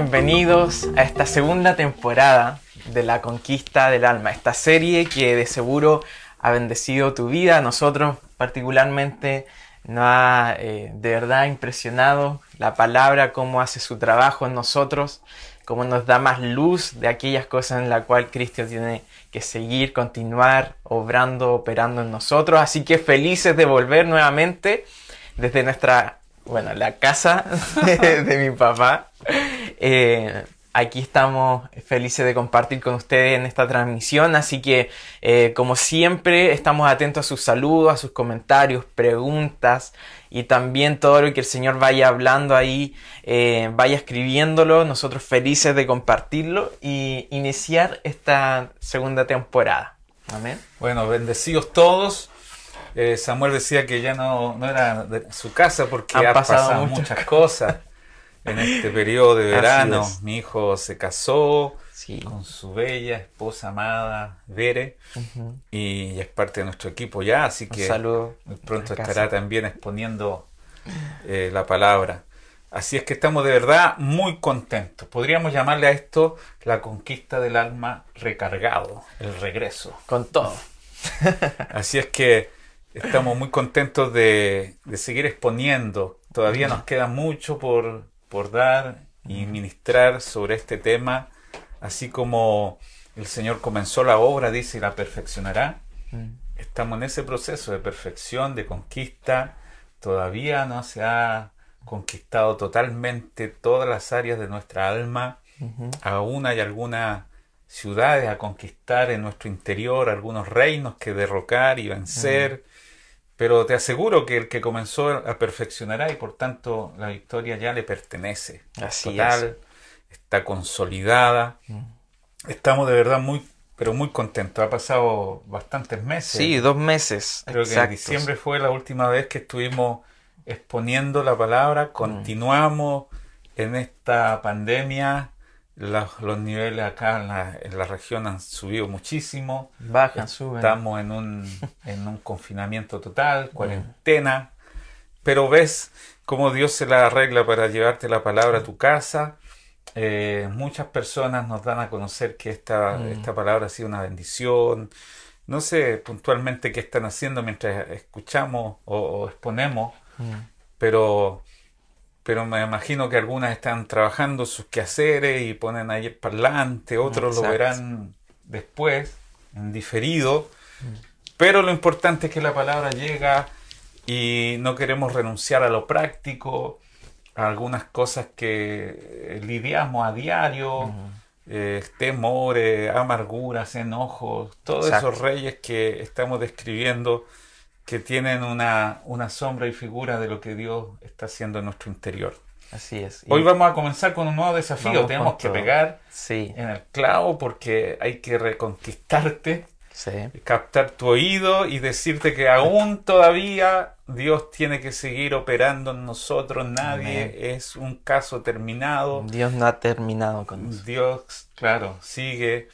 bienvenidos a esta segunda temporada de La Conquista del Alma, esta serie que de seguro ha bendecido tu vida, a nosotros particularmente nos ha eh, de verdad impresionado la palabra, cómo hace su trabajo en nosotros, cómo nos da más luz de aquellas cosas en las cuales Cristo tiene que seguir, continuar obrando, operando en nosotros. Así que felices de volver nuevamente desde nuestra, bueno, la casa de, mi papá. Eh, aquí estamos felices de compartir con ustedes en esta transmisión, así que eh, como siempre estamos atentos a sus saludos, a sus comentarios, preguntas y también todo lo que el Señor vaya hablando ahí, eh, vaya escribiéndolo, nosotros felices de compartirlo y iniciar esta segunda temporada. Amén. Bueno, bendecidos todos. Eh, Samuel decía que ya no, no era de su casa porque ha pasado, muchas cosas en este periodo de verano. Mi hijo se casó con su bella esposa amada, Vere, y es parte de nuestro equipo ya, así que muy pronto estará también exponiendo eh, la palabra. Así es que estamos de verdad muy contentos. Podríamos llamarle a esto la conquista del alma recargado, el regreso. Con todo. Así es que estamos muy contentos de, de seguir exponiendo. Todavía nos queda mucho por, por dar y ministrar sobre este tema, así como el Señor comenzó la obra, dice, y la perfeccionará. Mm. Estamos en ese proceso de perfección, de conquista. Todavía no se ha conquistado totalmente todas las áreas de nuestra alma. Aún hay algunas ciudades a conquistar en nuestro interior, algunos reinos que derrocar y vencer. Pero te aseguro que el que comenzó a perfeccionará y por tanto la victoria ya le pertenece. Así Total, está consolidada. Mm. Estamos de verdad muy, pero muy contentos. Ha pasado bastantes meses. Sí, dos meses. Creo que en diciembre fue la última vez que estuvimos exponiendo la palabra. Mm. Continuamos en esta pandemia los, niveles acá en la, región han subido muchísimo. Bajan, suben. Estamos en un, en un confinamiento total, cuarentena. Pero ves cómo Dios se la arregla para llevarte la palabra a tu casa. Eh, muchas personas nos dan a conocer que esta, mm. esta palabra ha sido una bendición. No sé puntualmente qué están haciendo mientras escuchamos o, exponemos, mm. pero pero me imagino que algunas están trabajando sus quehaceres y ponen ahí el parlante, otros lo verán después, en diferido. Pero lo importante es que la palabra llega y no queremos renunciar a lo práctico, a algunas cosas que lidiamos a diario, eh, temores, amarguras, enojos, todos esos reyes que estamos describiendo que tienen una, una sombra y figura de lo que Dios está haciendo en nuestro interior. Así es. Hoy vamos a comenzar con un nuevo desafío. Tenemos que pegar en el clavo porque hay que reconquistarte, captar tu oído y decirte que aún todavía Dios tiene que seguir operando en nosotros. Nadie es un caso terminado. Dios no ha terminado con nosotros. Dios, claro, sigue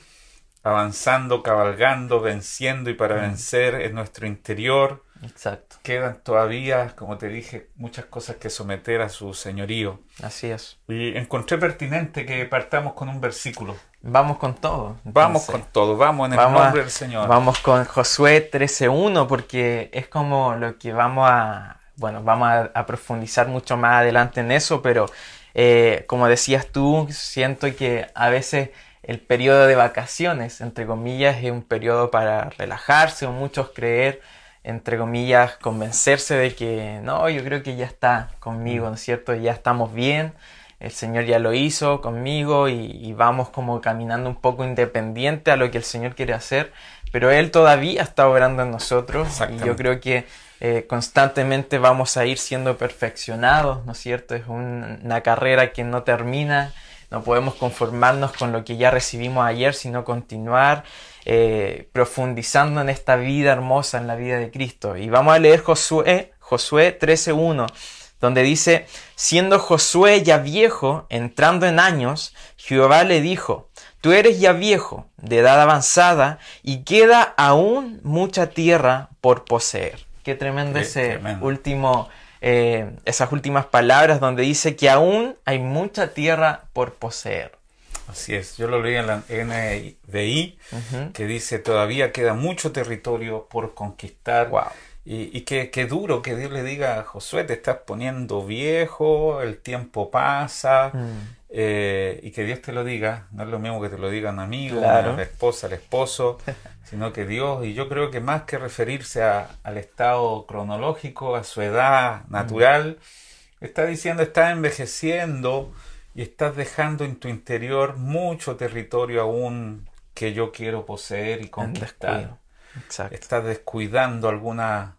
avanzando, cabalgando, venciendo y para vencer en nuestro interior. Exacto. Quedan todavía, como te dije, muchas cosas que someter a su señorío. Así es. Y encontré pertinente que partamos con un versículo. Vamos con todo. vamos con todo, vamos en el nombre del Señor. Vamos con Josué 13.1 porque es como lo que vamos a, bueno, vamos a, profundizar mucho más adelante en eso, pero eh, como decías tú, siento que a veces el periodo de vacaciones, entre comillas, es un periodo para relajarse o muchos creer entre comillas, convencerse de que no, yo creo que ya está conmigo, ¿no es cierto? Ya estamos bien, el Señor ya lo hizo conmigo y, vamos como caminando un poco independiente a lo que el Señor quiere hacer, pero Él todavía está obrando en nosotros y yo creo que eh, constantemente vamos a ir siendo perfeccionados, ¿no es cierto? Es una carrera que no termina, no podemos conformarnos con lo que ya recibimos ayer, sino continuar eh, profundizando en esta vida hermosa, en la vida de Cristo. Y vamos a leer Josué, Josué 13.1, donde dice, siendo Josué ya viejo, entrando en años, Jehová le dijo, tú eres ya viejo, de edad avanzada, y queda aún mucha tierra por poseer. Qué tremendo ese último eh, esas últimas palabras donde dice que aún hay mucha tierra por poseer. Así es, yo lo leí en la NDI, que dice todavía queda mucho territorio por conquistar. Y, y que, duro que Dios le diga a Josué, te estás poniendo viejo, el tiempo pasa, mm. eh, y que Dios te lo diga, no es lo mismo que te lo diga un amigo, la esposa, el esposo, sino que Dios, y yo creo que más que referirse al estado cronológico, a su edad natural, mm. está diciendo, estás envejeciendo y estás dejando en tu interior mucho territorio aún que yo quiero poseer y conquistar. Estás descuidando algunas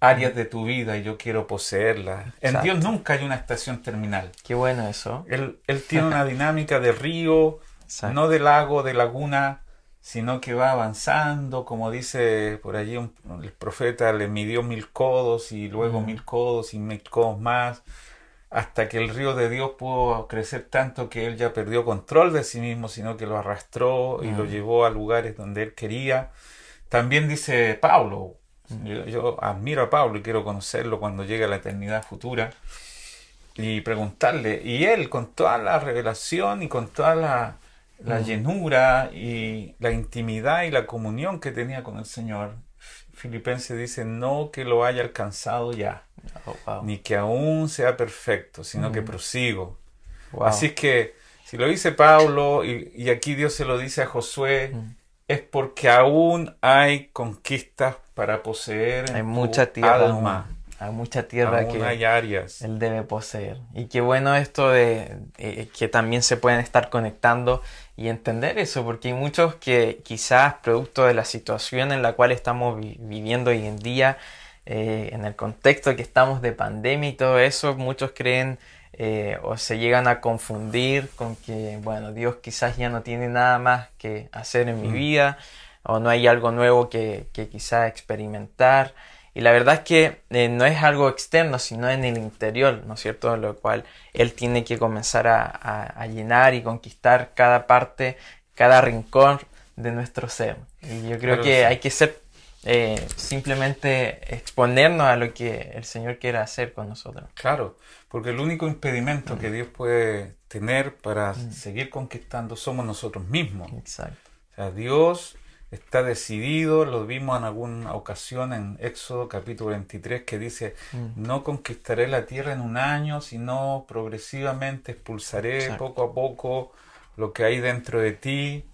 áreas de tu vida y yo quiero poseerlas. En Dios nunca hay una estación terminal. Qué bueno eso. Él, tiene una dinámica de río, no de lago, de laguna, sino que va avanzando, como dice por allí el profeta, le midió mil codos y luego mil codos y mil codos más, hasta que el río de Dios pudo crecer tanto que él ya perdió control de sí mismo, sino que lo arrastró y lo llevó a lugares donde él quería. También dice Pablo, yo, admiro a Pablo y quiero conocerlo cuando llegue a la eternidad futura y preguntarle, y él con toda la revelación y con toda la, llenura y la intimidad y la comunión que tenía con el Señor, Filipenses dice, no que lo haya alcanzado ya, oh, ni que aún sea perfecto, sino que prosigo. Así que si lo dice Pablo y, aquí Dios se lo dice a Josué, es porque aún hay conquistas para poseer. Hay mucha tierra. Hay mucha tierra que hay áreas. él debe poseer. Y qué bueno esto de eh, que también se pueden estar conectando y entender eso, porque hay muchos que quizás producto de la situación en la cual estamos viviendo hoy en día, eh, en el contexto que estamos de pandemia y todo eso, muchos creen eh, o se llegan a confundir con que, bueno, Dios quizás ya no tiene nada más que hacer en mi mm. vida o no hay algo nuevo que, que quizás experimentar. Y la verdad es que eh, no es algo externo, sino en el interior, ¿no es cierto? Lo cual Él tiene que comenzar a, a, llenar y conquistar cada parte, cada rincón de nuestro ser. Y yo creo que hay que ser eh, simplemente exponernos a lo que el Señor quiere hacer con nosotros. Claro, porque el único impedimento que Dios puede tener para seguir conquistando somos nosotros mismos. Exacto. O sea, Dios está decidido, lo vimos en alguna ocasión en Éxodo capítulo 23 que dice, no conquistaré la tierra en un año, sino progresivamente expulsaré poco a poco lo que hay dentro de ti.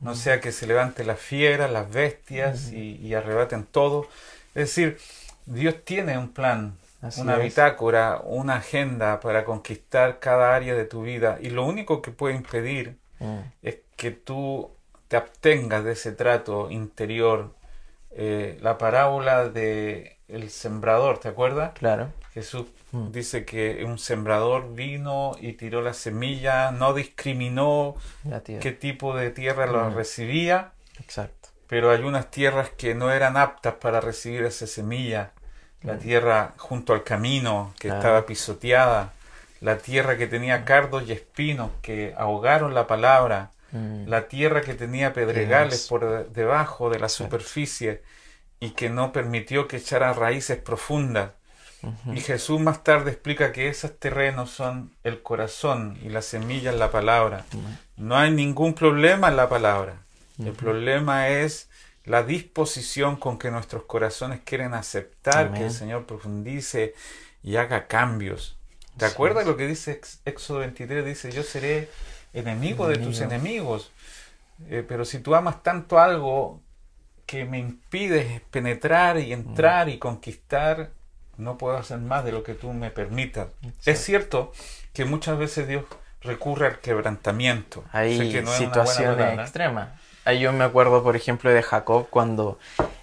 No sea que se levante la fiera, las bestias y, arrebaten todo. Es decir, Dios tiene un plan, una bitácora, una agenda para conquistar cada área de tu vida y lo único que puede impedir mm. es que tú te abstengas de ese trato interior. Eh, la parábola de el sembrador, ¿te acuerdas? Claro. Jesús mm. dice que un sembrador vino y tiró la semilla, no discriminó qué tipo de tierra lo mm. recibía. Exacto. Pero hay unas tierras que no eran aptas para recibir esa semilla. La mm. tierra junto al camino que estaba pisoteada. La tierra que tenía cardos y espinos que ahogaron la palabra. La tierra que tenía pedregales por debajo de la superficie y que no permitió que echara raíces profundas. Y Jesús más tarde explica que esos terrenos son el corazón y la semilla en la palabra. No hay ningún problema en la palabra. El problema es la disposición con que nuestros corazones quieren aceptar que el Señor profundice y haga cambios. ¿Te acuerdas lo que dice Éxodo 23? Dice, yo seré enemigo, de tus enemigos. Eh, pero si tú amas tanto algo que me impide penetrar y entrar y conquistar, no puedo hacer más de lo que tú me permitas. Es cierto que muchas veces Dios recurre al quebrantamiento. Hay situaciones extremas. Ahí yo me acuerdo, por ejemplo, de Jacob cuando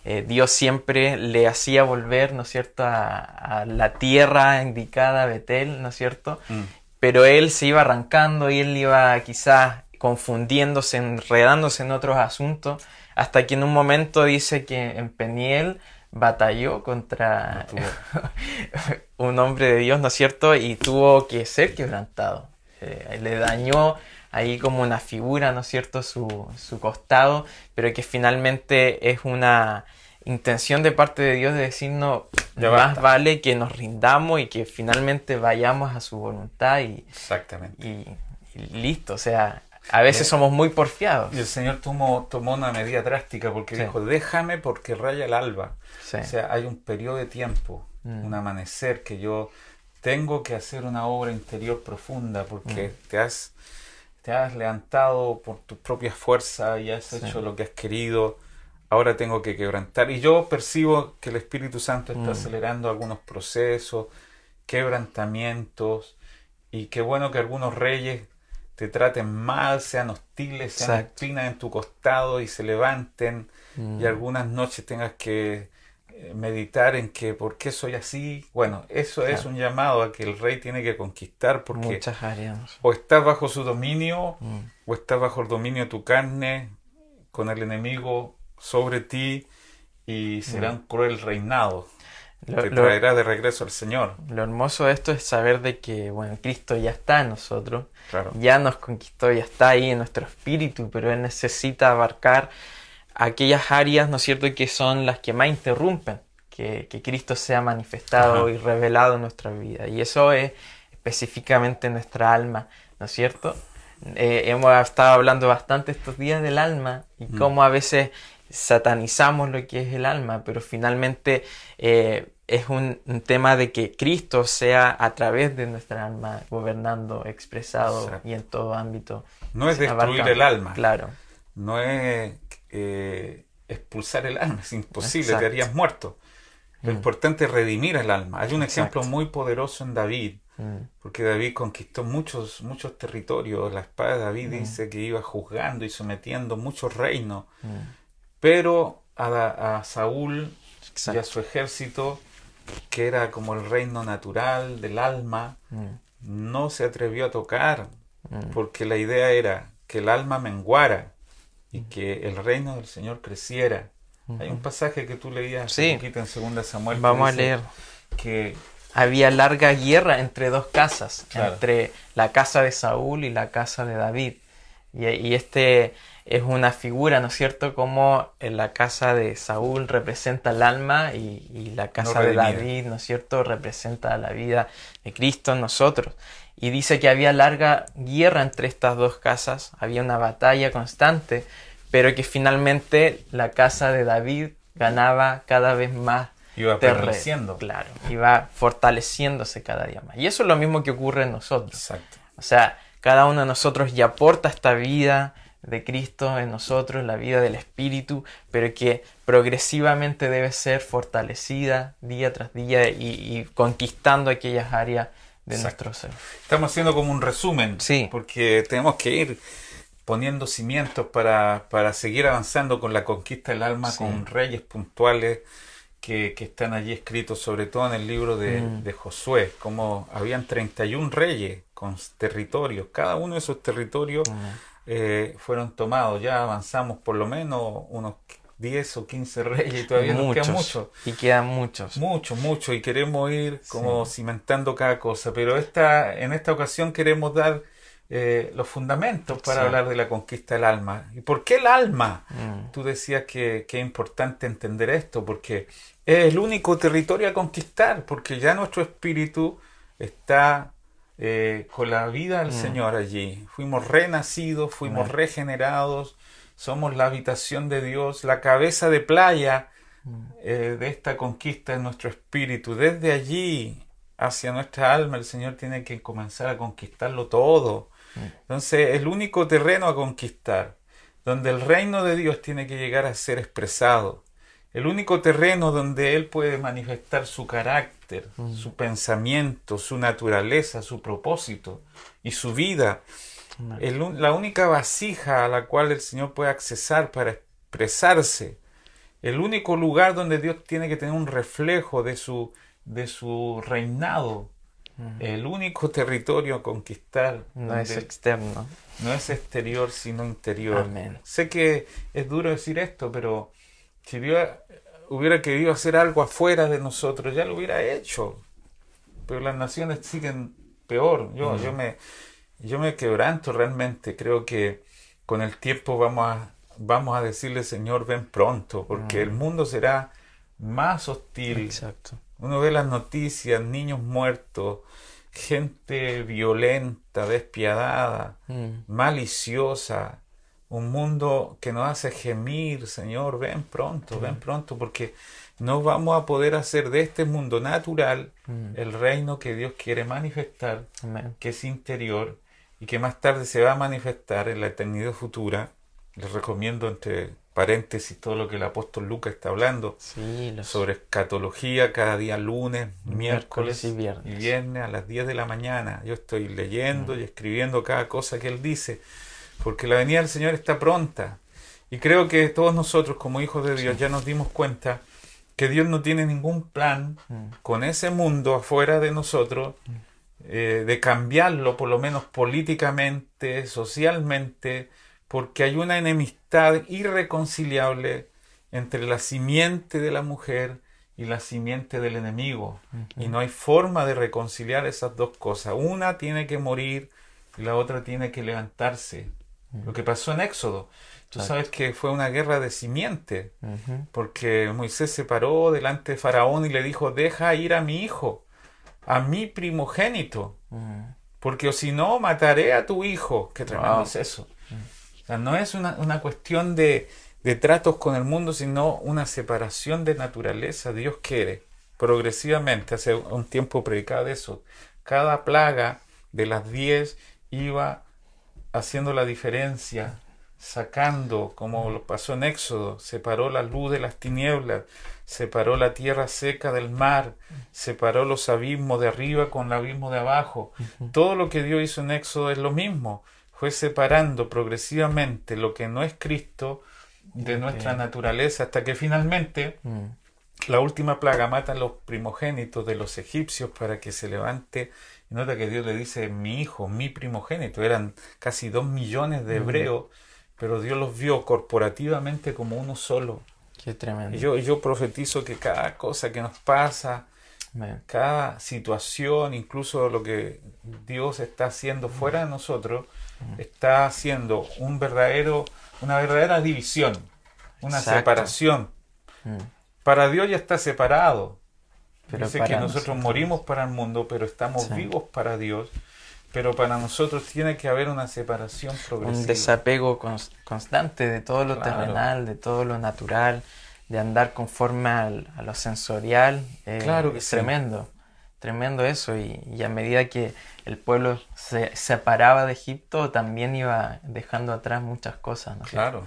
eh, Dios siempre le hacía volver, ¿no es cierto?, a, la tierra indicada, Betel, ¿no es cierto? Mm. Pero él se iba arrancando y él iba quizás confundiéndose, enredándose en otros asuntos hasta que en un momento dice que en Peniel batalló contra un hombre de Dios, ¿no es cierto? Y tuvo que ser quebrantado. Eh, le dañó ahí como una figura, ¿no es cierto?, su, su, costado, pero que finalmente es una intención de parte de Dios de decirnos, más vale que nos rindamos y que finalmente vayamos a su voluntad y, Exactamente. y, listo. O sea, a veces somos muy porfiados. Y el Señor tomó, tomó una medida drástica porque dijo, déjame porque raya el alba. O sea, hay un periodo de tiempo, mm. un amanecer que yo tengo que hacer una obra interior profunda porque mm. te has te has levantado por tu propia fuerza y has hecho lo que has querido ahora tengo que quebrantar. Y yo percibo que el Espíritu Santo está mm. acelerando algunos procesos, quebrantamientos, y qué bueno que algunos reyes te traten mal, sean hostiles, sean espinas en tu costado y se levanten, y mm. algunas noches tengas que eh, meditar en que por qué soy así. Bueno, eso es un llamado a que el rey tiene que conquistar porque Muchas áreas. o estás bajo su dominio mm. o estás bajo el dominio de tu carne con el enemigo sobre ti y será un cruel reinado. Lo, te traerá de regreso al Señor. Lo hermoso de esto es saber de que, bueno, Cristo ya está en nosotros, ya nos conquistó, ya está ahí en nuestro espíritu, pero Él necesita abarcar aquellas áreas, ¿no es cierto?, que son las que más interrumpen que, que Cristo sea manifestado y revelado en nuestra vida. Y eso es específicamente nuestra alma, ¿no es cierto? Eh, hemos estado hablando bastante estos días del alma y mm. cómo a veces satanizamos lo que es el alma, pero finalmente eh, es un, tema de que Cristo sea a través de nuestra alma gobernando, expresado y en todo ámbito. No es destruir el alma. Claro. No es eh, expulsar el alma, es imposible, te harías muerto. Lo mm. importante es redimir el alma. Hay un ejemplo muy poderoso en David, mm. porque David conquistó muchos, muchos territorios. La espada de David mm. dice que iba juzgando y sometiendo muchos reinos. Pero a, Saúl y a su ejército, que era como el reino natural del alma, mm. no se atrevió a tocar, mm. porque la idea era que el alma menguara y mm. que el reino del Señor creciera. Hay un pasaje que tú leías sí. en Segunda Samuel. Vamos a leer. Que había larga guerra entre dos casas, entre la casa de Saúl y la casa de David. Y este es una figura, ¿no es cierto? Como la casa de Saúl representa el alma y, la casa de David, ¿no es cierto?, representa la vida de Cristo en nosotros. Y dice que había larga guerra entre estas dos casas, había una batalla constante, pero que finalmente la casa de David ganaba cada vez más Iba terreno, Claro, iba fortaleciéndose cada día más. Y eso es lo mismo que ocurre en nosotros. Exacto. O sea, cada uno de nosotros ya aporta esta vida, de Cristo en nosotros, la vida del Espíritu, pero que progresivamente debe ser fortalecida día tras día y, conquistando aquellas áreas de nuestro ser. Estamos haciendo como un resumen, sí. porque tenemos que ir poniendo cimientos para, para seguir avanzando con la conquista del alma, con reyes puntuales que, que, están allí escritos, sobre todo en el libro de, mm. de Josué, como habían 31 reyes con territorios, cada uno de esos territorios. Eh, fueron tomados. Ya avanzamos por lo menos unos 10 o 15 reyes y todavía nos quedan muchos. Y quedan muchos. Muchos, muchos. Y queremos ir como cimentando cada cosa. Pero esta, en esta ocasión queremos dar eh, los fundamentos para hablar de la conquista del alma. ¿Y por qué el alma? Mm. Tú decías que, que, es importante entender esto, porque es el único territorio a conquistar, porque ya nuestro espíritu está eh, con la vida del mm. Señor allí. Fuimos renacidos, fuimos regenerados, somos la habitación de Dios, la cabeza de playa mm. eh, de esta conquista en nuestro espíritu. Desde allí hacia nuestra alma el Señor tiene que comenzar a conquistarlo todo. Mm. Entonces, el único terreno a conquistar, donde el reino de Dios tiene que llegar a ser expresado, el único terreno donde Él puede manifestar su carácter, mm. su pensamiento, su naturaleza, su propósito y su vida. la única vasija a la cual el Señor puede accesar para expresarse. El único lugar donde Dios tiene que tener un reflejo de su, de su reinado. Mm. El único territorio a conquistar. No es externo. No es exterior, sino interior. Sé que es duro decir esto, pero si Dios hubiera querido hacer algo afuera de nosotros, ya lo hubiera hecho. Pero las naciones siguen peor. Yo, yo, me, yo me quebranto realmente. Creo que con el tiempo vamos a, vamos a decirle, Señor, ven pronto, porque el mundo será más hostil Uno ve las noticias, niños muertos, gente violenta, despiadada, Mm. maliciosa, un mundo que nos hace gemir, Señor, ven pronto, ven pronto, porque no vamos a poder hacer de este mundo natural Mm. el reino que Dios quiere manifestar, Amén. que es interior y que más tarde se va a manifestar en la eternidad futura. Les recomiendo entre paréntesis todo lo que el apóstol Lucas está hablando Sí, los sobre escatología cada día lunes, miércoles Miércoles y viernes. viernes a las 10 de la mañana. Yo estoy leyendo y escribiendo cada cosa que él dice, porque la venida del Señor está pronta. Y creo que todos nosotros como hijos de Dios ya nos dimos cuenta que Dios no tiene ningún plan Mm. con ese mundo afuera de nosotros eh, de cambiarlo, por lo menos políticamente, socialmente, porque hay una enemistad irreconciliable entre la simiente de la mujer y la simiente del enemigo. Y no hay forma de reconciliar esas dos cosas. Una tiene que morir y la otra tiene que levantarse. Lo que pasó en Éxodo. Tú Exacto. sabes que fue una guerra de simiente, porque Moisés se paró delante de Faraón y le dijo, deja ir a mi hijo, a mi primogénito, Mm. porque o si no, mataré a tu hijo. Qué tremendo Wow. es eso. O sea, no es una, una cuestión de, de tratos con el mundo, sino una separación de naturaleza. Dios quiere, progresivamente, hace un tiempo predicaba de eso, cada plaga de las diez iba haciendo la diferencia, sacando, como lo pasó en Éxodo, separó la luz de las tinieblas, separó la tierra seca del mar, separó los abismos de arriba con el abismo de abajo. Todo lo que Dios hizo en Éxodo es lo mismo, fue separando progresivamente lo que no es Cristo de nuestra naturaleza hasta que finalmente Mm. la última plaga mata a los primogénitos de los egipcios para que se levante. Y nota que Dios le dice mi hijo, mi primogénito. Eran casi dos millones de hebreos, pero Dios los vio corporativamente como uno solo. Qué tremendo. Y yo, yo profetizo que cada cosa que nos pasa, cada situación, incluso lo que Dios está haciendo fuera de nosotros, está haciendo un verdadero, una verdadera división, una Exacto. separación. Mm. Para Dios ya está separado. Pero Dice que nosotros nosotros- morimos para el mundo, pero estamos Sí. vivos para Dios. Pero para nosotros tiene que haber una separación progresiva. un desapego cons- constante de todo lo Claro. terrenal, de todo lo natural, de andar conforme al- a lo sensorial. eh, Claro que es sí. tremendo, tremendo eso. Y, y a medida que el pueblo se separaba de Egipto, también iba dejando atrás muchas cosas. ¿no? Claro.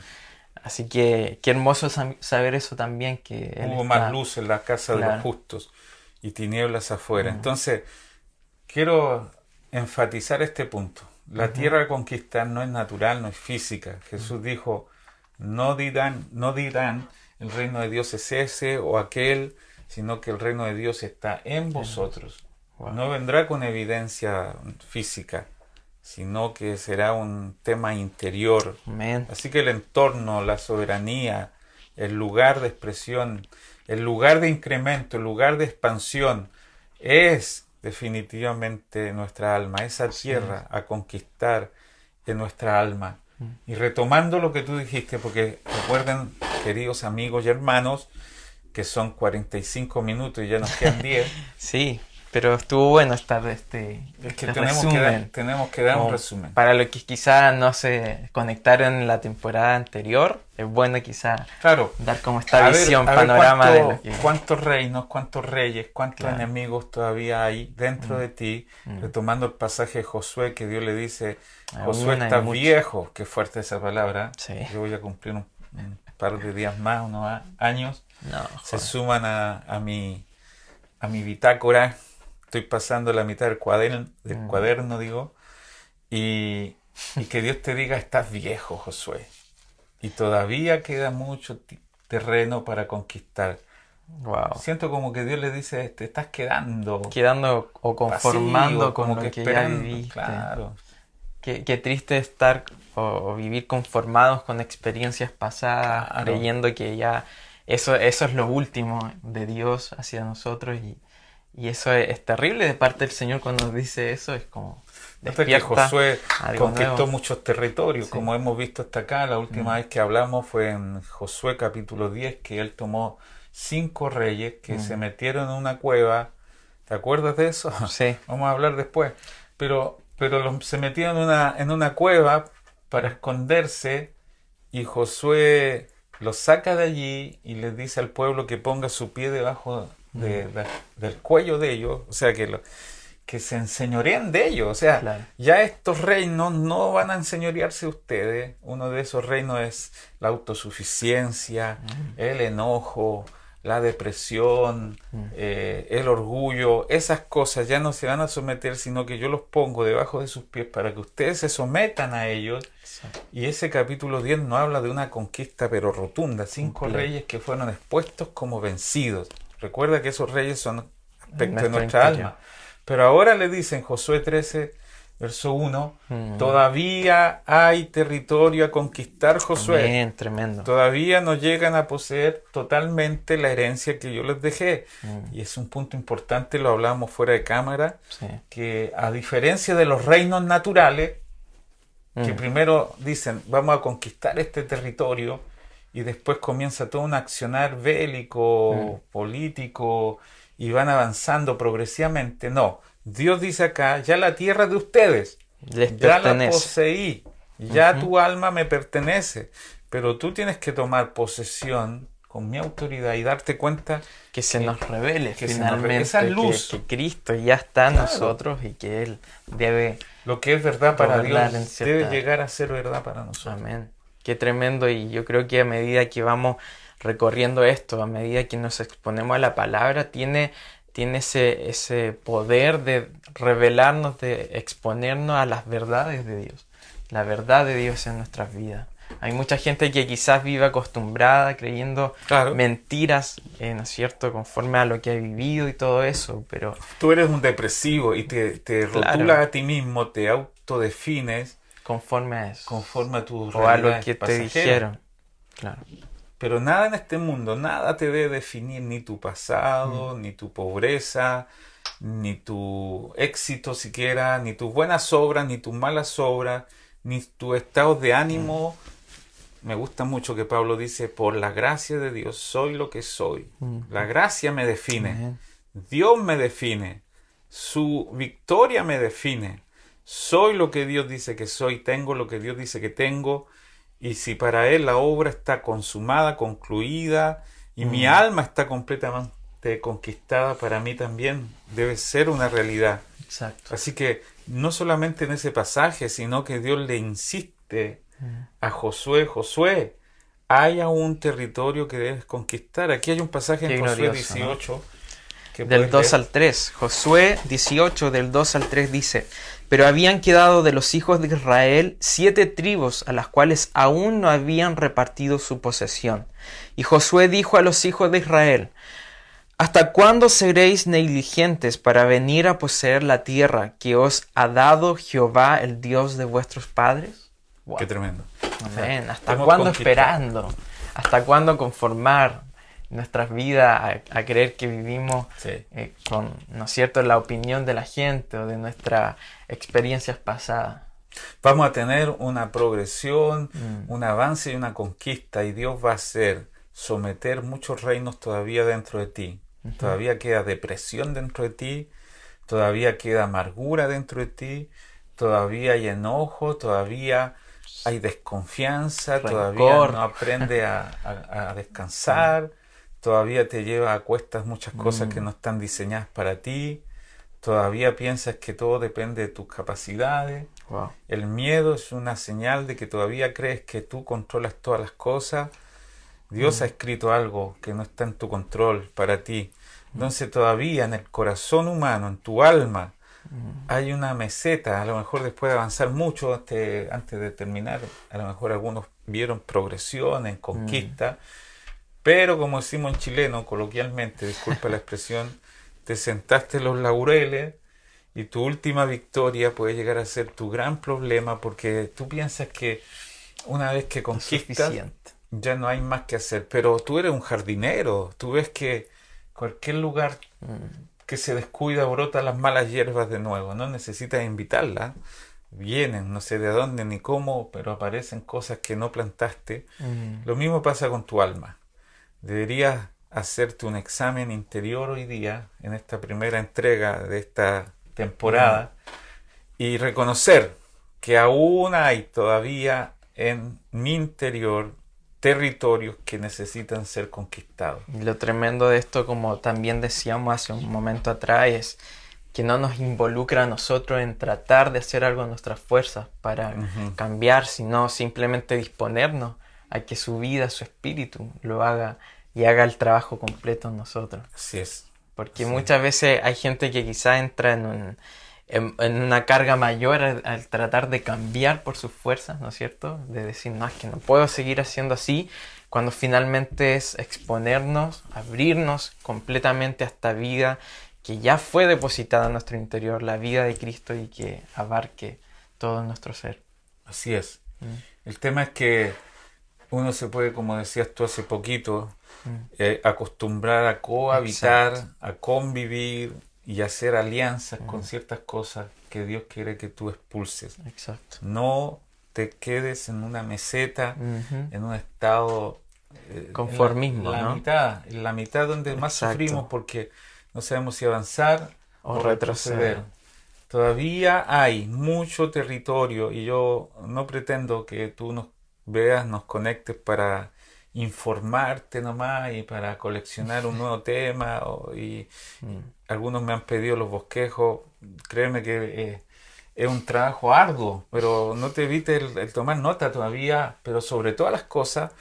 Así que qué hermoso saber eso también, que Él Hubo está- más luz en la casa de Claro. los justos y tinieblas afuera. Entonces, quiero enfatizar este punto. La tierra a conquistar no es natural, no es física. Jesús dijo, no dirán, no dirán el reino de Dios es ese o aquel, sino que el reino de Dios está en vosotros. Wow. No vendrá con evidencia física, sino que será un tema interior. Así que el entorno, la soberanía, el lugar de expresión, el lugar de incremento, el lugar de expansión, es definitivamente nuestra alma, esa tierra a conquistar en nuestra alma. Y retomando lo que tú dijiste, porque recuerden, queridos amigos y hermanos, que son 45 minutos y ya nos quedan 10, Sí, pero estuvo bueno estar este, es que este tenemos que, dar, resumen. tenemos que dar un resumen. Para los que quizá no se conectaron en la temporada anterior, es bueno quizá Claro, dar como esta A visión, ver panorama cuánto- de lo que... cuántos reinos, cuántos reyes, cuántos Claro. enemigos todavía hay dentro de ti. Mm. Retomando el pasaje de Josué que Dios le dice, Josué está viejo, qué fuerte esa palabra. Sí. Yo voy a cumplir un, un par de días más, unos años. No, Se suman a, a mi a mi bitácora. Estoy pasando la mitad del cuaderno, del Mm. cuaderno digo. Y, y que Dios te diga, estás viejo, Josué. Y todavía queda mucho terreno para conquistar. Wow. Siento como que Dios le dice, te estás quedando Quedando o conformando con como lo que, que ya viviste. Claro, Qué, qué triste estar o, o vivir conformados con experiencias pasadas, Claro. creyendo que ya eso, eso es lo último de Dios hacia nosotros y, y eso es, es terrible de parte del Señor cuando nos dice eso, es como Fíjate que Josué conquistó nuevo. muchos territorios, Sí. como hemos visto hasta acá. La última Mm. vez que hablamos fue en Josué capítulo 10, que él tomó cinco reyes que se metieron en una cueva. ¿Te acuerdas de eso? Sí. Vamos a hablar después. Pero, pero los- se metieron en una, en una cueva para esconderse y Josué los saca de allí y les dice al pueblo que ponga su pie debajo de- de- del cuello de ellos, o sea, que, lo- que se enseñoreen de ellos, o sea, Claro. ya estos reinos no van a enseñorearse ustedes, uno de esos reinos es la autosuficiencia, el enojo, la depresión, eh, el orgullo, esas cosas ya no se van a someter, sino que yo los pongo debajo de sus pies para que ustedes se sometan a ellos. Y ese capítulo 10 no habla de una conquista pero rotunda, cinco reyes que fueron expuestos como vencidos. Recuerda que esos reyes son aspectos de nuestra alma. Pero ahora le dicen Josué 13, verso 1, Mm. todavía hay territorio a conquistar Josué. Amén, tremendo. Todavía no llegan a poseer totalmente la herencia que yo les dejé. Mm. Y es un punto importante, lo hablamos fuera de cámara, Sí. que a diferencia de los reinos naturales, que Mm. primero dicen vamos a conquistar este territorio y después comienza todo un accionar bélico, político y van avanzando progresivamente. No, Dios dice acá, ya la tierra de ustedes, Les ya la poseí, ya tu alma me pertenece, pero tú tienes que tomar posesión con mi autoridad y darte cuenta que se nos revele que se nos finalmente revele esa que- luz. Que, Cristo ya está en Claro. nosotros y que Él debe. lo que es verdad para Dios debe llegar a ser verdad para nosotros. Amén. Qué tremendo y yo creo que a medida que vamos recorriendo esto, a medida que nos exponemos a la palabra, tiene, tiene ese, ese poder de revelarnos, de exponernos a las verdades de Dios, la verdad de Dios en nuestras vidas. Hay mucha gente que quizás vive acostumbrada creyendo Claro. mentiras, eh, ¿no es cierto?, conforme a lo que ha vivido y todo eso, pero Tú eres un depresivo y te, te Claro. rotulas a ti mismo, te autodefines conforme a eso, conforme a tus o a lo que te dijeron. Claro. Pero nada en este mundo, nada te debe definir ni tu pasado, Mm. ni tu pobreza, ni tu éxito siquiera, ni tus buenas obras, ni tus malas obras, ni tu estado de ánimo. Mm. Me gusta mucho que Pablo dice, por la gracia de Dios soy lo que soy. Mm. La gracia me define. Dios me define. Su victoria me define. Soy lo que Dios dice que soy, tengo lo que Dios dice que tengo. Y si para Él la obra está consumada, concluida, y mi alma está completamente conquistada, para mí también debe ser una realidad. Exacto. Así que no solamente en ese pasaje, sino que Dios le insiste a Josué, Josué, hay aún un territorio que debes conquistar. Aquí hay un pasaje en Josué glorioso, ¿no? 18. que Del puedes 2 leer. al 3. Josué 18 del 2 al 3 dice, pero habían quedado de los hijos de Israel siete tribus a las cuales aún no habían repartido su posesión. Y Josué dijo a los hijos de Israel, ¿Hasta cuándo seréis negligentes para venir a poseer la tierra que os ha dado Jehová, el Dios de vuestros padres? Wow. Qué tremendo. Amén. ¿Hasta cuándo conquistado. esperando? ¿Hasta cuándo conformar nuestras vidas a, a creer que vivimos Sí. eh, con, ¿no es cierto?, la opinión de la gente o de nuestras experiencias pasadas. Vamos a tener una progresión, Mm. un avance y una conquista y Dios va a hacer someter muchos reinos todavía dentro de ti. Todavía queda depresión dentro de ti, todavía queda amargura dentro de ti, todavía hay enojo, todavía hay desconfianza, Rencor. todavía no aprende a, a- a descansar, todavía te lleva a cuestas muchas cosas Mm. que no están diseñadas para ti, todavía piensas que todo depende de tus capacidades. Wow. El miedo es una señal de que todavía crees que tú controlas todas las cosas. Dios ha escrito algo que no está en tu control para ti. Entonces todavía en el corazón humano, en tu alma, hay una meseta. A lo mejor después de avanzar mucho antes de terminar, a lo mejor algunos vieron progresión en conquista. Pero como decimos en chileno, coloquialmente, disculpa la expresión, te sentaste en los laureles y tu última victoria puede llegar a ser tu gran problema porque tú piensas que una vez que conquistas ya no hay más que hacer. Pero tú eres un jardinero, tú ves que cualquier lugar que se descuida brota las malas hierbas de nuevo, no necesitas invitarlas. Vienen, no sé de dónde ni cómo, pero aparecen cosas que no plantaste. Mm. Lo mismo pasa con tu alma. Deberías hacerte un examen interior hoy día, en esta primera entrega de esta temporada, y reconocer que aún hay todavía en mi interior territorios que necesitan ser conquistados. Lo tremendo de esto, como también decíamos hace un momento atrás, es que no nos involucra a nosotros en tratar de hacer algo en nuestras fuerzas para cambiar, sino simplemente disponernos a que su vida, su espíritu lo haga y haga el trabajo completo en nosotros. Así es. Porque muchas veces hay gente que quizá entra en, en, una carga mayor al, tratar de cambiar por sus fuerzas, ¿no es cierto? De decir, no, es que no puedo seguir haciendo así, cuando finalmente es exponernos, abrirnos completamente a esta vida que ya fue depositada en nuestro interior, la vida de Cristo y que abarque todo nuestro ser. Así es. Mm. El tema es que uno se puede, como decías tú hace poquito, mm. eh, acostumbrar a cohabitar, a convivir y hacer alianzas con mm. ciertas cosas que Dios quiere que tú expulses. Exacto. No te quedes en una meseta, en un estado eh, conformismo, en la, mitad, en la mitad donde más sufrimos porque no sabemos si avanzar o, retroceder. Todavía hay mucho territorio y yo no pretendo que tú nos veas, nos conectes para informarte nomás y para coleccionar un nuevo tema y mm. algunos me han pedido los bosquejos créeme que eh, es un trabajo arduo pero no te evites el, tomar nota todavía pero sobre todas las cosas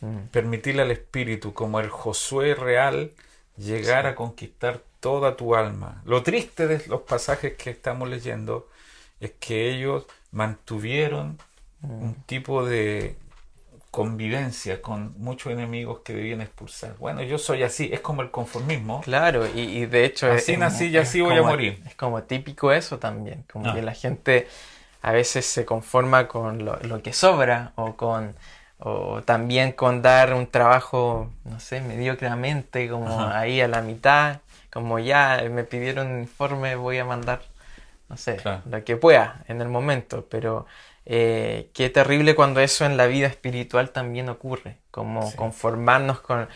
mm. permitirle al espíritu como el Josué real llegar a conquistar toda tu alma lo triste de los pasajes que estamos leyendo es que ellos mantuvieron un tipo de convivencia con muchos enemigos que debían expulsar. Bueno, yo soy así, es como el conformismo. Claro, y, de hecho... Así nací y así voy a morir. Es como típico eso también, como ah. que la gente a veces se conforma con lo, que sobra o con o también con dar un trabajo, no sé, mediocremente, como ahí a la mitad, como ya me pidieron un informe, voy a mandar, no sé, lo que pueda en el momento, pero eh, qué terrible cuando eso en la vida espiritual también ocurre, como conformarnos con,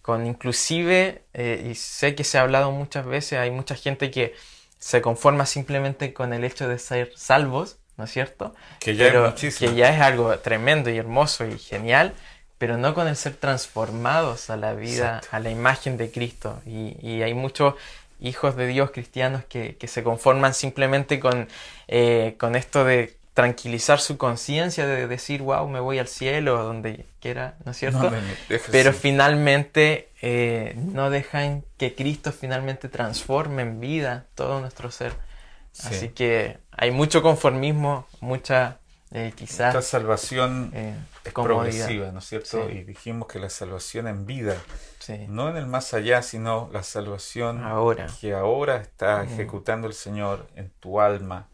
con inclusive, eh, y sé que se ha hablado muchas veces, hay mucha gente que se conforma simplemente con el hecho de ser salvos, ¿no es cierto? Que ya, es, que ya es algo tremendo y hermoso y genial, pero no con el ser transformados a la vida, a la imagen de Cristo. Y, y hay muchos hijos de Dios cristianos que, que se conforman simplemente con, eh, con esto de tranquilizar su conciencia de decir, wow, me voy al cielo, o donde quiera, ¿no es cierto? Pero finalmente eh, no dejan que Cristo finalmente transforme en vida todo nuestro ser. Así que hay mucho conformismo, mucha eh, quizás... Esta salvación eh, es progresiva, ¿no es cierto? Y dijimos que la salvación en vida, no en el más allá, sino la salvación ahora. que ahora está ejecutando el Señor en tu alma,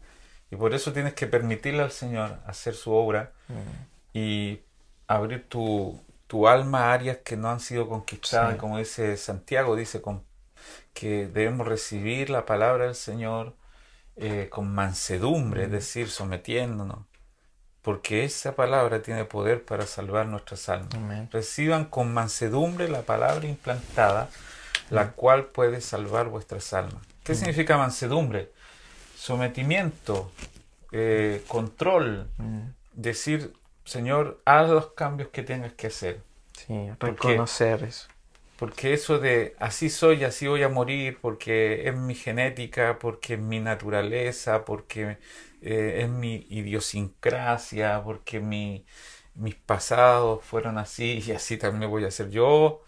y por eso tienes que permitirle al Señor hacer su obra mm. y abrir tu, alma a áreas que no han sido conquistadas, como dice Santiago, dice que debemos recibir la palabra del Señor eh, con mansedumbre, es mm. decir, sometiéndonos, porque esa palabra tiene poder para salvar nuestras almas. Reciban con mansedumbre la palabra implantada, la mm. cual puede salvar vuestras almas. ¿Qué significa mansedumbre? Sometimiento, eh, control, mm. decir, Señor, haz los cambios que tengas que hacer. Sí, reconocer eso. Porque eso de así soy, así voy a morir, porque es mi genética, porque es mi naturaleza, porque eh, es mi idiosincrasia, porque mi, mis pasados fueron así y así también voy a ser yo,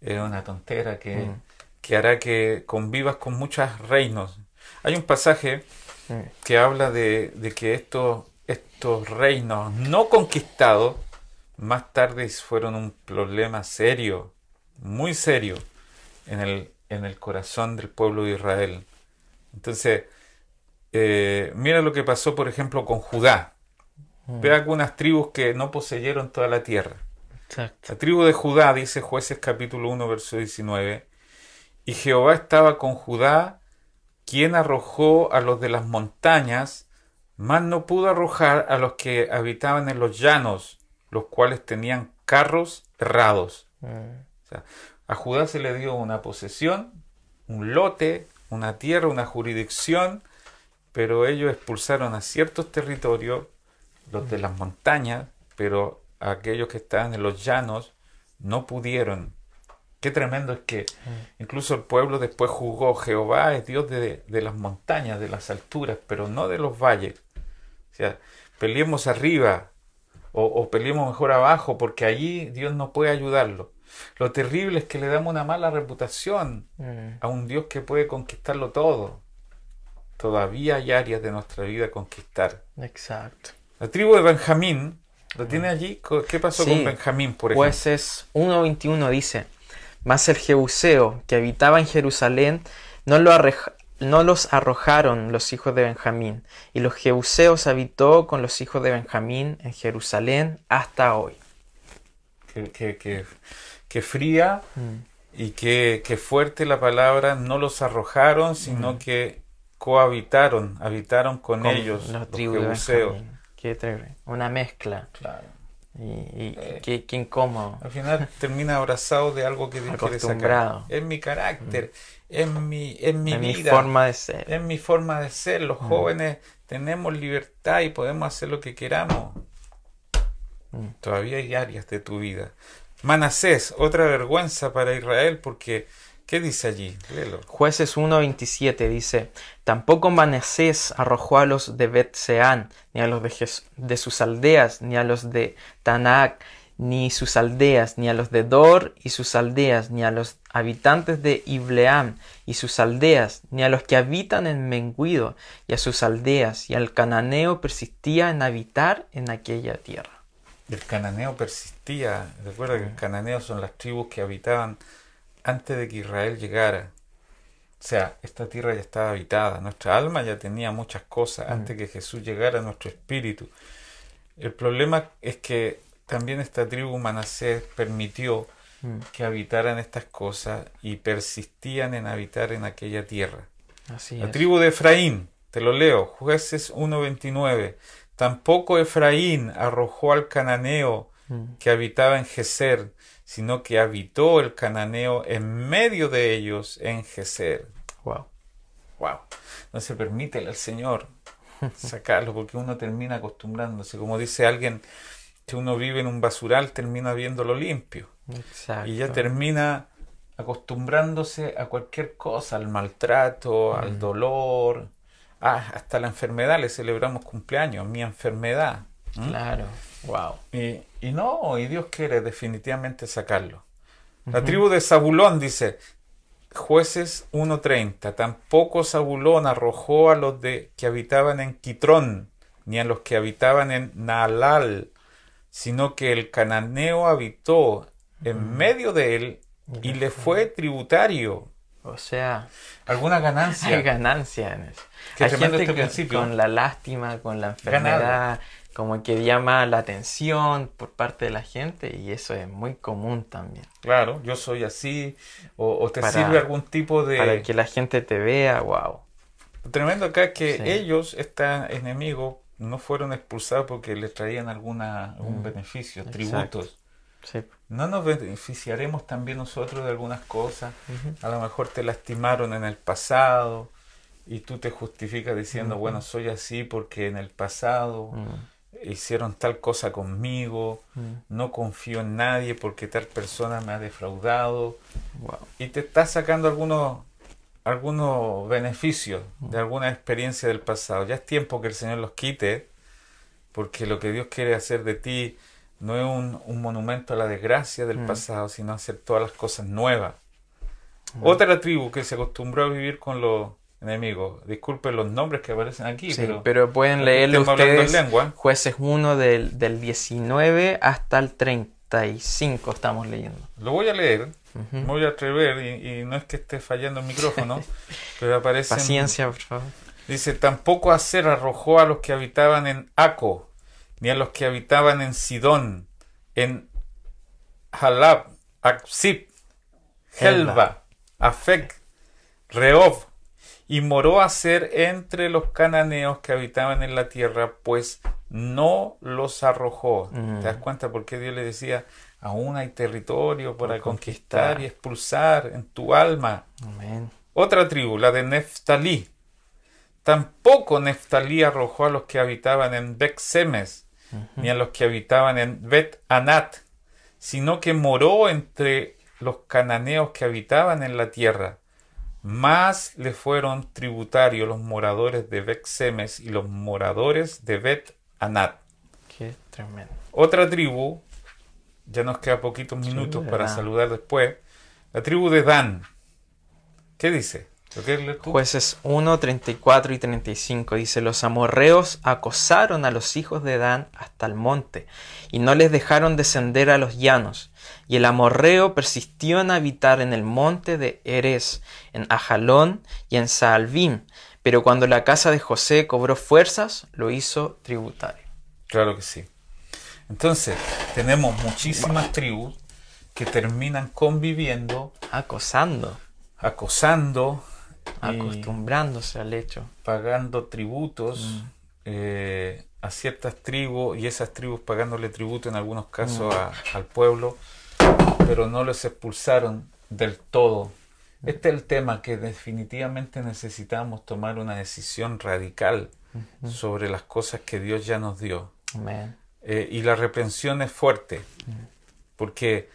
es una tontera que, mm. que hará que convivas con muchos reinos hay un pasaje que habla de, que estos, estos reinos no conquistados más tarde fueron un problema serio, muy serio, en el, en el corazón del pueblo de Israel. Entonces, eh, mira lo que pasó, por ejemplo, con Judá. Mm. Ve algunas tribus que no poseyeron toda la tierra. La tribu de Judá, dice jueces capítulo 1, verso 19, y Jehová estaba con Judá quien arrojó a los de las montañas, mas no pudo arrojar a los que habitaban en los llanos, los cuales tenían carros errados. Mm. A Judá se le dio una posesión, un lote, una tierra, una jurisdicción, pero ellos expulsaron a ciertos territorios, los de las montañas, pero aquellos que estaban en los llanos no pudieron. Qué tremendo es que incluso el pueblo después jugó, Jehová es Dios de, las montañas, de las alturas, pero no de los valles. O sea, peleemos arriba o, o peleemos mejor abajo porque allí Dios no puede ayudarlo. Lo terrible es que le damos una mala reputación a un Dios que puede conquistarlo todo. Todavía hay áreas de nuestra vida a conquistar. Exacto. La tribu de Benjamín, ¿lo tiene allí? ¿Qué pasó con Benjamín, por ejemplo? Jueces 1.21 dice, Mas el Jebuseo que habitaba en Jerusalén no, lo no los arrojaron los hijos de Benjamín, y los Jebuseos habitó con los hijos de Benjamín en Jerusalén hasta hoy. Que, fría mm. y que, fuerte la palabra, no los arrojaron, sino mm. que cohabitaron, habitaron con, ellos los, Jebuseos. Qué. Una mezcla. Claro. Y, eh, qué, incómodo. Al final termina abrazado de algo que Dios quiere sacar. Es mi carácter, mm. es mi, es mi vida. mi forma de ser. Es mi forma de ser. Los mm. jóvenes tenemos libertad y podemos hacer lo que queramos. Mm. Todavía hay áreas de tu vida. Manasés, otra vergüenza para Israel porque ¿Qué dice allí? Léelo. Jueces 1.27 dice, Tampoco Manasés arrojó a los de Betseán, ni a los de, sus aldeas, ni a los de Tanac, ni sus aldeas, ni a los de Dor y sus aldeas, ni a los habitantes de Ibleam y sus aldeas, ni a los que habitan en Menguido y a sus aldeas, y al cananeo persistía en habitar en aquella tierra. El cananeo persistía, recuerda que el cananeo son las tribus que habitaban antes de que Israel llegara. O sea, esta tierra ya estaba habitada, nuestra alma ya tenía muchas cosas mm. antes que Jesús llegara a nuestro espíritu. El problema es que también esta tribu Manasés permitió mm. que habitaran estas cosas y persistían en habitar en aquella tierra. La tribu de Efraín, te lo leo, jueces 1.29. Tampoco Efraín arrojó al cananeo mm. que habitaba en Geser, sino que habitó el cananeo en medio de ellos en Geser. Wow. Wow. No se permite al Señor sacarlo porque uno termina acostumbrándose. Como dice alguien, que uno vive en un basural, termina viéndolo limpio. Exacto. Y ya termina acostumbrándose a cualquier cosa, al maltrato, al mm. dolor, ah, hasta la enfermedad. Le celebramos cumpleaños, mi enfermedad. Claro. Wow. Y, y no, y Dios quiere definitivamente sacarlo. La tribu de Zabulón dice, jueces 1.30, tampoco Zabulón arrojó a los de, que habitaban en Quitrón, ni a los que habitaban en Naalal, sino que el cananeo habitó en medio de él y le fue tributario. O sea, alguna ganancia. Hay ganancia en eso. hay gente este que, con la lástima, con la enfermedad, como que llama la atención por parte de la gente y eso es muy común también. Claro, yo soy así o, te sirve algún tipo de... Para que la gente te vea, wow. tremendo acá es que ellos, estos enemigos, no fueron expulsados porque les traían alguna, algún mm, beneficio, tributos. No nos beneficiaremos también nosotros de algunas cosas. A lo mejor te lastimaron en el pasado y tú te justificas diciendo, bueno, soy así porque en el pasado... Mm hicieron tal cosa conmigo, mm. no confío en nadie porque tal persona me ha defraudado. Y te está sacando algunos, algunos beneficios de mm. alguna experiencia del pasado. Ya es tiempo que el Señor los quite, porque lo que Dios quiere hacer de ti no es un, monumento a la desgracia del mm. pasado, sino hacer todas las cosas nuevas. Otra tribu que se acostumbró a vivir con los enemigo. Disculpen los nombres que aparecen aquí, pero, pueden leerlo ustedes. Jueces 1 del, del 19 hasta el 35 estamos leyendo. Lo voy a leer, me voy a atrever y, no es que esté fallando el micrófono, pero aparece... Paciencia, por favor. Dice, tampoco Acer arrojó a los que habitaban en Aco, ni a los que habitaban en Sidón, en Halab, Aksib, Helba, Afek, Reob, y moró a ser entre los cananeos que habitaban en la tierra, pues no los arrojó. ¿Te das cuenta por qué Dios le decía, Aún hay territorio para conquistar. y expulsar en tu alma. Otra tribu, la de Neftalí. Tampoco Neftalí arrojó a los que habitaban en Bet Semes, ni a los que habitaban en Bet Anat, sino que moró entre los cananeos que habitaban en la tierra. Más le fueron tributarios los moradores de Bet Semes y los moradores de Bet Anat. Qué tremendo. Otra tribu, ya nos queda poquitos minutos para saludar después, la tribu de Dan. ¿Qué dice? Jueces 1, 34 y 35 dice, los amorreos acosaron a los hijos de Dan hasta el monte y no les dejaron descender a los llanos. Y el amorreo persistió en habitar en el monte de Erez, en Ajalón y en Saalbim, pero cuando la casa de José cobró fuerzas, lo hizo tributario. Claro que sí. Entonces, tenemos muchísimas tribus que terminan conviviendo. Acosando. Acosando. Acostumbrándose al hecho. Pagando tributos mm. eh, a ciertas tribus y esas tribus pagándole tributo en algunos casos mm. al pueblo, pero no los expulsaron del todo. Mm. Este es el tema que definitivamente necesitamos tomar una decisión radical sobre las cosas que Dios ya nos dio. Eh, y la reprensión es fuerte, porque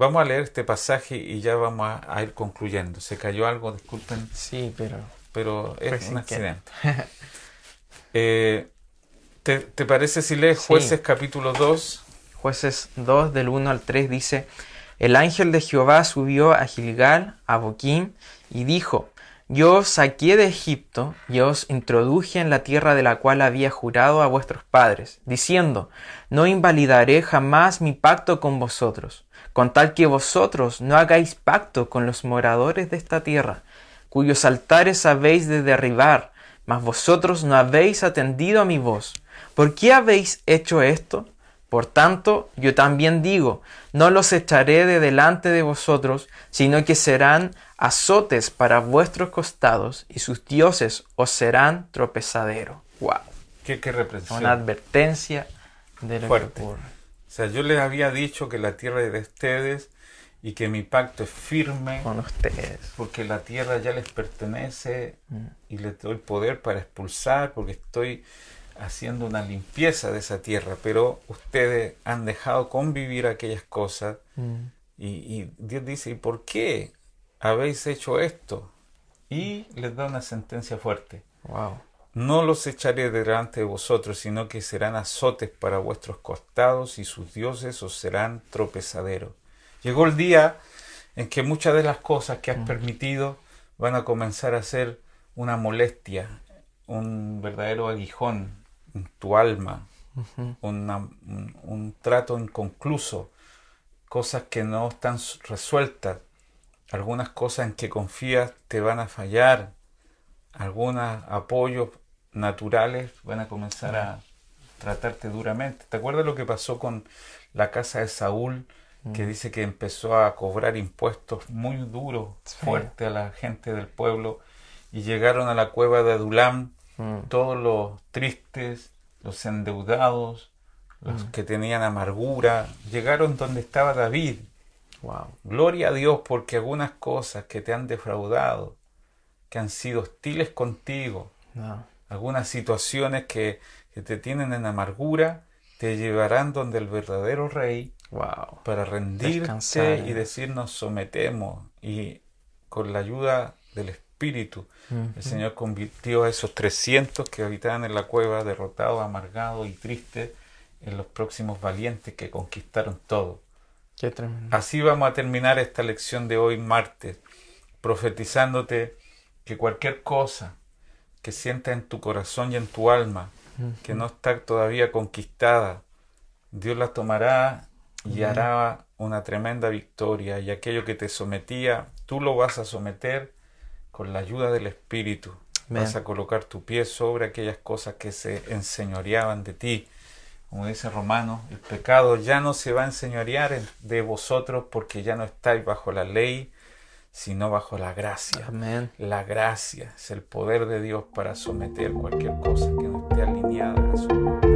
vamos a leer este pasaje y ya vamos a, ir concluyendo. Se cayó algo, disculpen. Sí, pero... Pero es un accidente. Eh, ¿te, parece si lees Jueces capítulo 2? Jueces 2 del 1 al 3 dice, el ángel de Jehová subió a Gilgal, a Boquim, y dijo, yo os saqué de Egipto y os introduje en la tierra de la cual había jurado a vuestros padres, diciendo, no invalidaré jamás mi pacto con vosotros, con tal que vosotros no hagáis pacto con los moradores de esta tierra, cuyos altares habéis de derribar, mas vosotros no habéis atendido a mi voz. ¿Por qué habéis hecho esto? Por tanto, yo también digo, no los echaré de delante de vosotros, sino que serán azotes para vuestros costados, y sus dioses os serán tropezadero. ¡Wow! ¿Qué, qué Una advertencia de lo Fuerte. O sea, yo les había dicho que la tierra es de ustedes y que mi pacto es firme con ustedes. Porque la tierra ya les pertenece mm. y les doy poder para expulsar, porque estoy haciendo una limpieza de esa tierra, pero ustedes han dejado convivir aquellas cosas mm. y, Dios dice, ¿y por qué habéis hecho esto? Y les da una sentencia fuerte. Wow. No los echaré delante de vosotros, sino que serán azotes para vuestros costados y sus dioses os serán tropezaderos. Llegó el día en que muchas de las cosas que has mm. permitido van a comenzar a ser una molestia, un verdadero aguijón tu alma, un, trato inconcluso, cosas que no están resueltas, algunas cosas en que confías te van a fallar, algunos apoyos naturales van a comenzar a tratarte duramente. ¿Te acuerdas lo que pasó con la casa de Saúl? que dice que empezó a cobrar impuestos muy duros, fuertes a la gente del pueblo, y llegaron a la cueva de Adulam Mm. todos los tristes, los endeudados, los mm. que tenían amargura, llegaron donde estaba David. Wow. Gloria a Dios porque algunas cosas que te han defraudado, que han sido hostiles contigo, algunas situaciones que, te tienen en amargura, te llevarán donde el verdadero rey wow. para rendirte y decir nos sometemos y con la ayuda del Espíritu. El Señor convirtió a esos 300 que habitaban en la cueva, derrotados, amargados y tristes, en los próximos valientes que conquistaron todo. Qué. Así vamos a terminar esta lección de hoy, martes, profetizándote que cualquier cosa que sientas en tu corazón y en tu alma, que no está todavía conquistada, Dios la tomará y hará una tremenda victoria. Y aquello que te sometía, tú lo vas a someter con la ayuda del Espíritu, vas a colocar tu pie sobre aquellas cosas que se enseñoreaban de ti. Como dice Romano, el pecado ya no se va a enseñorear de vosotros porque ya no estáis bajo la ley, sino bajo la gracia. La gracia es el poder de Dios para someter cualquier cosa que no esté alineada a su